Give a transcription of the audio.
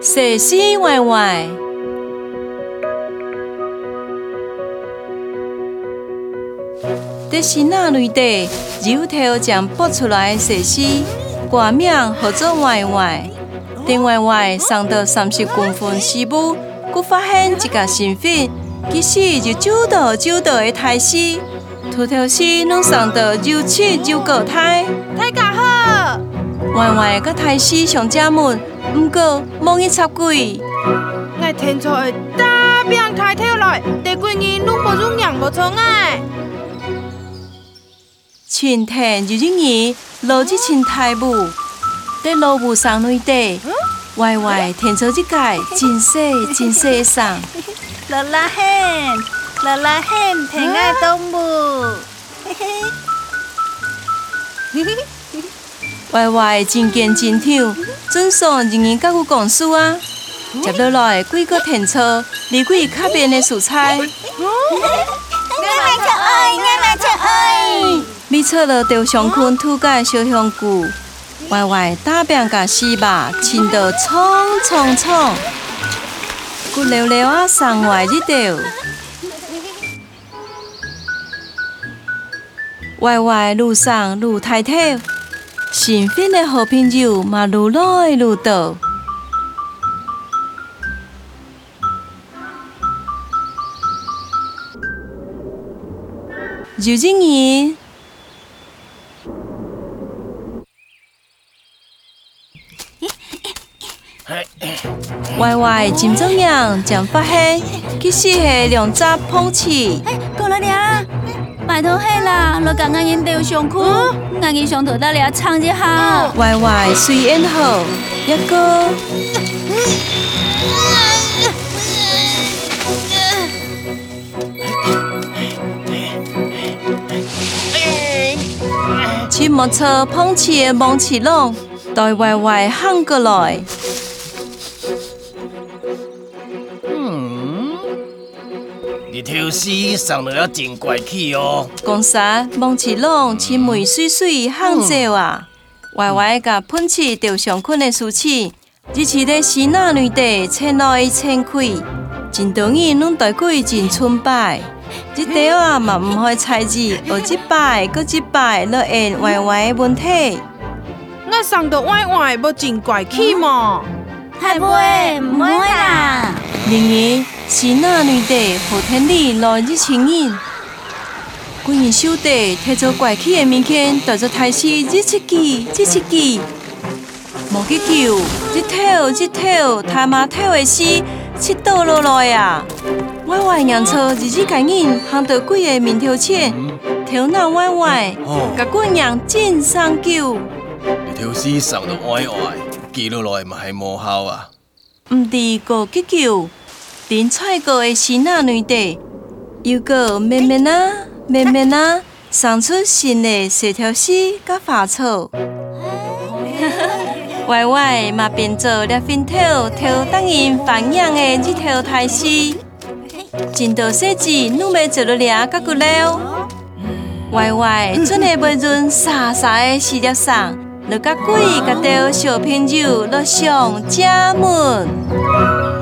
蛇丝歪歪，这是哪类的石头将剥出来，蛇丝挂名合作歪歪，顶歪歪上到三十公分，师傅，才发现一家身份，其实就九道九道的胎式，土头丝拢上到肉翅、肉胎，胎家好歪歪个台戏上家们，不过莫去插嘴。爱天台，当别人抬头来，第几年你不如人不宠爱。前天就几年，落去前台步，在老夫上内地，歪歪天台一盖，真细真细上。啦啦嘿，啦啦嘿，天爱动物。嘿嘿，嘿嘿。歪歪真见真强，真算人人甲我讲事啊！接落来水个停车，离开卡边的蔬菜。你嘿，奶爱，你奶最爱。你出了条上昆土小香菇，歪歪大饼加西米，前头冲冲冲，骨溜溜啊上外一条。歪歪路上路太陡。新鲜的和平椒嘛，路来路到，究竟是？歪歪金针样长发黑，其实系两只碰气。哎，狗老板。埋到黑啦，我今日影條上褲，我影上頭得你啊撐一下。喂喂，水影後一個。切莫錯碰瓷望瓷窿，待喂喂哼過來。条诗送了真怪气哦！江啥？望起拢青梅水水杭州啊！歪歪甲喷起就上困的诗词，只时个诗那年代千来千开，真得意，拢在归真崇拜。这条啊嘛唔好猜字，二只拜，个只拜，落按歪歪我送的歪歪真怪气嘛？太美，会啦！玲玲。是那年的和天理来日情阴，军人兄弟提着怪气的面巾，带着台戏日出机、日出机，莫乞救日跳日跳，他妈跳会死，七倒落来呀！我坏娘错日日改硬，行到鬼的面前，头脑歪歪，把姑娘尽相救。一条死神的歪歪，寄落来唔系魔啊！唔地个去救。林菜粿的新啊女地又个慢慢啊慢慢啊，送出新的细条丝甲发草，歪歪嘛变做了粉头，偷当因放养的石头太狮，真多设置，努要做落俩甲骨来歪歪准下末准，傻傻的试着送，落个鬼甲条小朋友落上家门。